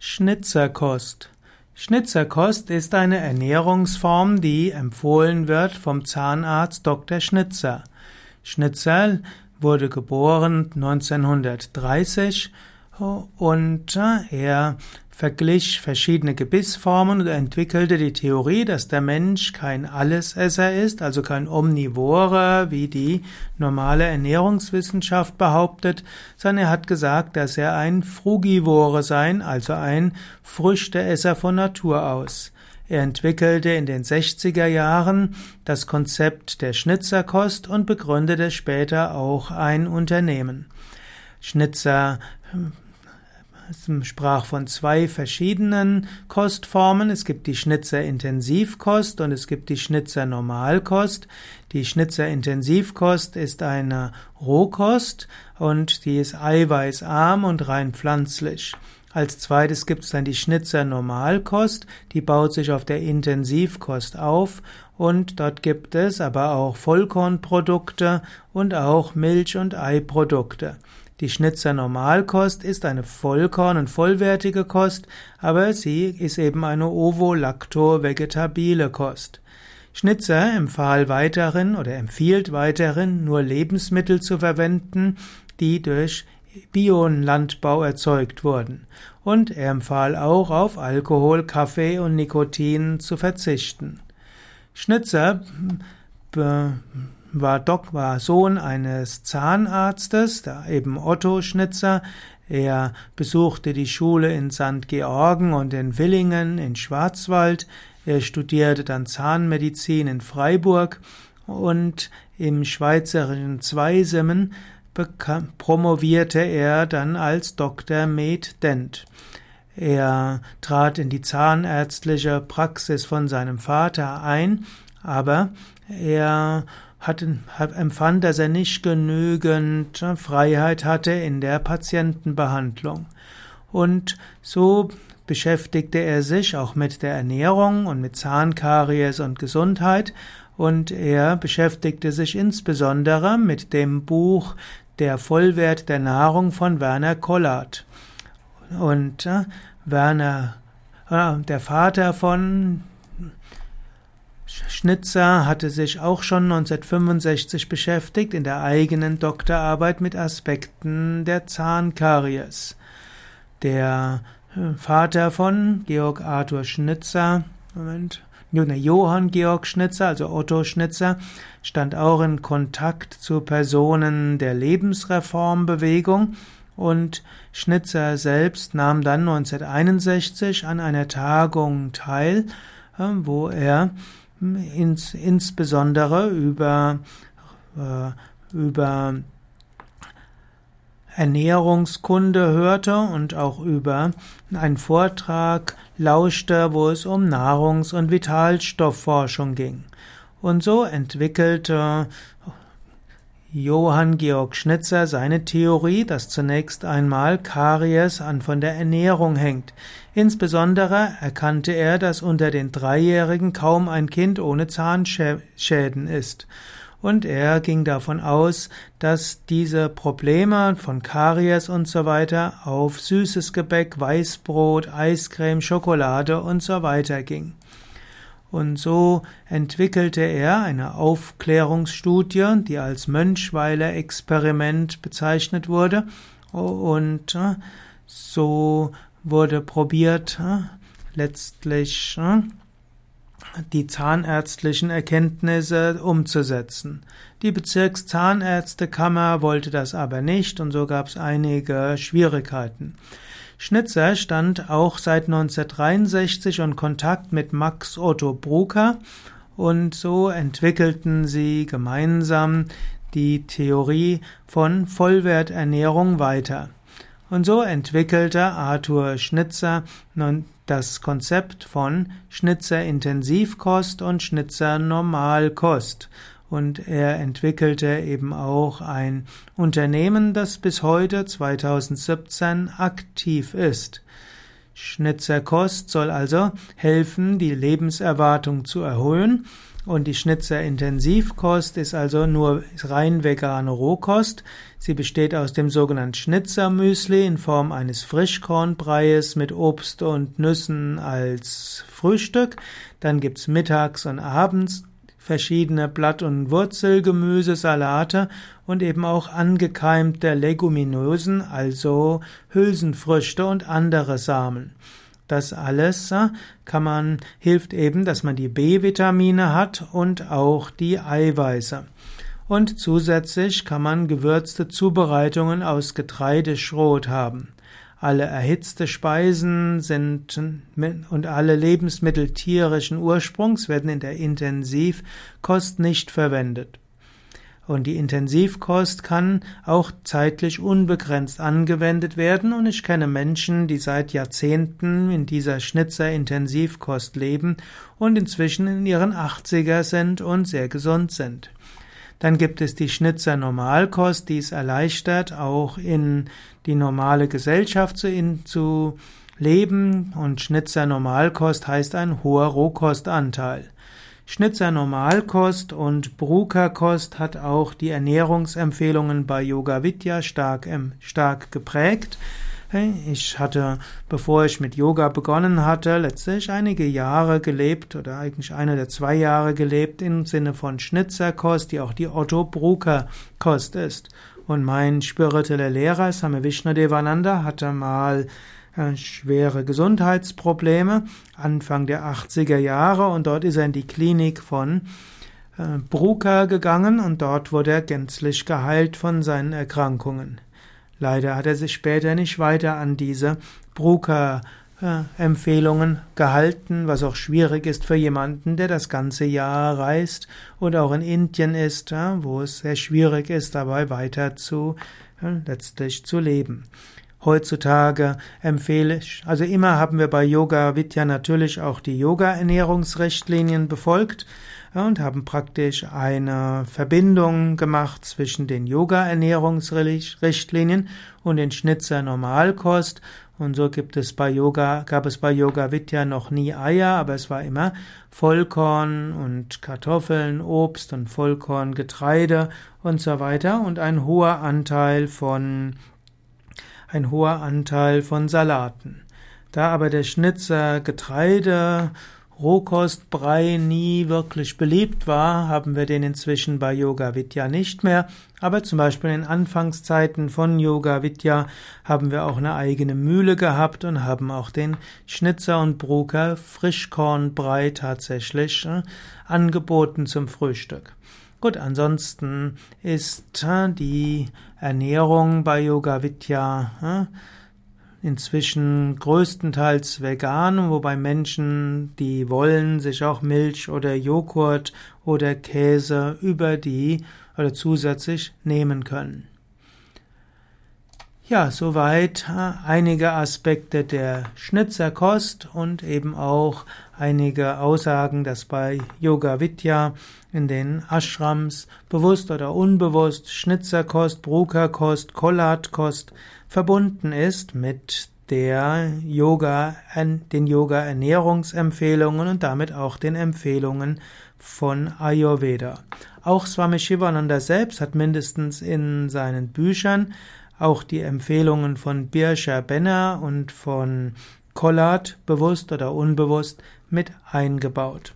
Schnitzerkost. Schnitzerkost ist eine Ernährungsform, die empfohlen wird vom Zahnarzt Dr. Schnitzer. Schnitzer wurde geboren 1930 und er verglich verschiedene Gebissformen und entwickelte die Theorie, dass der Mensch kein Allesesser ist, also kein Omnivore, wie die normale Ernährungswissenschaft behauptet, sondern er hat gesagt, dass er ein Frugivore sein, also ein Früchteesser von Natur aus. Er entwickelte in den 60er Jahren das Konzept der Schnitzerkost und begründete später auch ein Unternehmen. Schnitzer sprach von zwei verschiedenen Kostformen. Es gibt die Schnitzer Intensivkost und es gibt die Schnitzer Normalkost. Die Schnitzer Intensivkost ist eine Rohkost und die ist eiweißarm und rein pflanzlich. Als zweites gibt es dann die Schnitzer Normalkost, die baut sich auf der Intensivkost auf und dort gibt es aber auch Vollkornprodukte und auch Milch- und Eiprodukte. Die Schnitzer Normalkost ist eine Vollkorn- und vollwertige Kost, aber sie ist eben eine ovo-lacto-vegetabile Kost. Schnitzer empfahl weiterhin oder empfiehlt weiterhin nur Lebensmittel zu verwenden, die durch Biolandbau erzeugt wurden. Und er empfahl auch auf Alkohol, Kaffee und Nikotin zu verzichten. Schnitzer war Doc war Sohn eines Zahnarztes, eben Otto Schnitzer. Er besuchte die Schule in St. Georgen und in Willingen in Schwarzwald. Er studierte dann Zahnmedizin in Freiburg und im schweizerischen Zweisimmen promovierte er dann als Dr. Med Dent. Er trat in die zahnärztliche Praxis von seinem Vater ein, aber er hat, empfand, dass er nicht genügend Freiheit hatte in der Patientenbehandlung. Und so beschäftigte er sich auch mit der Ernährung und mit Zahnkaries und Gesundheit und er beschäftigte sich insbesondere mit dem Buch Der Vollwert der Nahrung von Werner Kollert. Und äh, Werner, äh, der Vater von Schnitzer hatte sich auch schon 1965 beschäftigt in der eigenen Doktorarbeit mit Aspekten der Zahnkaries. Der äh, Vater von Georg Arthur Schnitzer, Moment, Johann Georg Schnitzer, also Otto Schnitzer, stand auch in Kontakt zu Personen der Lebensreformbewegung und Schnitzer selbst nahm dann 1961 an einer Tagung teil, äh, wo er ins, insbesondere über, äh, über Ernährungskunde hörte und auch über einen Vortrag lauschte, wo es um Nahrungs- und Vitalstoffforschung ging. Und so entwickelte Johann Georg Schnitzer seine Theorie, dass zunächst einmal Karies an von der Ernährung hängt. Insbesondere erkannte er, dass unter den Dreijährigen kaum ein Kind ohne Zahnschäden ist. Und er ging davon aus, dass diese Probleme von Karies und so weiter auf süßes Gebäck, Weißbrot, Eiscreme, Schokolade und so weiter ging. Und so entwickelte er eine Aufklärungsstudie, die als Mönchweiler Experiment bezeichnet wurde. Und äh, so wurde probiert, äh, letztlich äh, die zahnärztlichen Erkenntnisse umzusetzen. Die Bezirkszahnärztekammer wollte das aber nicht und so gab es einige Schwierigkeiten. Schnitzer stand auch seit 1963 in Kontakt mit Max Otto Brucker und so entwickelten sie gemeinsam die Theorie von Vollwerternährung weiter. Und so entwickelte Arthur Schnitzer das Konzept von Schnitzer Intensivkost und Schnitzer Normalkost und er entwickelte eben auch ein Unternehmen, das bis heute 2017 aktiv ist. Schnitzerkost soll also helfen, die Lebenserwartung zu erhöhen. Und die Schnitzer Intensivkost ist also nur rein vegane Rohkost. Sie besteht aus dem sogenannten Schnitzermüsli in Form eines Frischkornbreies mit Obst und Nüssen als Frühstück. Dann gibt's mittags und abends verschiedene Blatt- und Wurzelgemüse, Salate und eben auch angekeimte Leguminösen, also Hülsenfrüchte und andere Samen. Das alles äh, kann man, hilft eben, dass man die B-Vitamine hat und auch die Eiweiße. Und zusätzlich kann man gewürzte Zubereitungen aus Getreideschrot haben. Alle erhitzte Speisen sind und alle Lebensmittel tierischen Ursprungs werden in der Intensivkost nicht verwendet. Und die Intensivkost kann auch zeitlich unbegrenzt angewendet werden und ich kenne Menschen, die seit Jahrzehnten in dieser Schnitzer-Intensivkost leben und inzwischen in ihren 80er sind und sehr gesund sind. Dann gibt es die Schnitzer Normalkost, die es erleichtert, auch in die normale Gesellschaft zu, in, zu leben. Und Schnitzer Normalkost heißt ein hoher Rohkostanteil. Schnitzer Normalkost und Brukerkost hat auch die Ernährungsempfehlungen bei Yoga Vidya stark, stark geprägt. Ich hatte, bevor ich mit Yoga begonnen hatte, letztlich einige Jahre gelebt oder eigentlich eine der zwei Jahre gelebt im Sinne von Schnitzerkost, die auch die Otto Brucker Kost ist. Und mein spiritueller Lehrer, Same Vishnadevananda, hatte mal äh, schwere Gesundheitsprobleme Anfang der 80er Jahre und dort ist er in die Klinik von äh, Brucker gegangen und dort wurde er gänzlich geheilt von seinen Erkrankungen. Leider hat er sich später nicht weiter an diese Bruker-Empfehlungen gehalten, was auch schwierig ist für jemanden, der das ganze Jahr reist und auch in Indien ist, wo es sehr schwierig ist, dabei weiter zu letztlich zu leben. Heutzutage empfehle ich, also immer haben wir bei Yoga Vidya natürlich auch die Yoga-Ernährungsrichtlinien befolgt und haben praktisch eine Verbindung gemacht zwischen den Yoga-Ernährungsrichtlinien und den Schnitzer Normalkost. Und so gibt es bei Yoga, gab es bei Yoga Vidya noch nie Eier, aber es war immer Vollkorn und Kartoffeln, Obst und Vollkorn, Getreide und so weiter und ein hoher Anteil von, ein hoher Anteil von Salaten. Da aber der Schnitzer Getreide Rohkostbrei nie wirklich beliebt war, haben wir den inzwischen bei Yoga Vidya nicht mehr. Aber zum Beispiel in Anfangszeiten von Yoga Vidya haben wir auch eine eigene Mühle gehabt und haben auch den Schnitzer und Bruker Frischkornbrei tatsächlich äh, angeboten zum Frühstück. Gut, ansonsten ist äh, die Ernährung bei Yoga Vidya äh, inzwischen größtenteils vegan, wobei Menschen, die wollen, sich auch Milch oder Joghurt oder Käse über die oder zusätzlich nehmen können. Ja, soweit einige Aspekte der Schnitzerkost und eben auch einige Aussagen, dass bei Yoga Vidya in den Ashrams bewusst oder unbewusst Schnitzerkost, Brukerkost, Kollatkost verbunden ist mit der Yoga, den Yoga Ernährungsempfehlungen und damit auch den Empfehlungen von Ayurveda. Auch Swami Shivananda selbst hat mindestens in seinen Büchern auch die Empfehlungen von Birsha Benner und von Collard bewusst oder unbewusst mit eingebaut.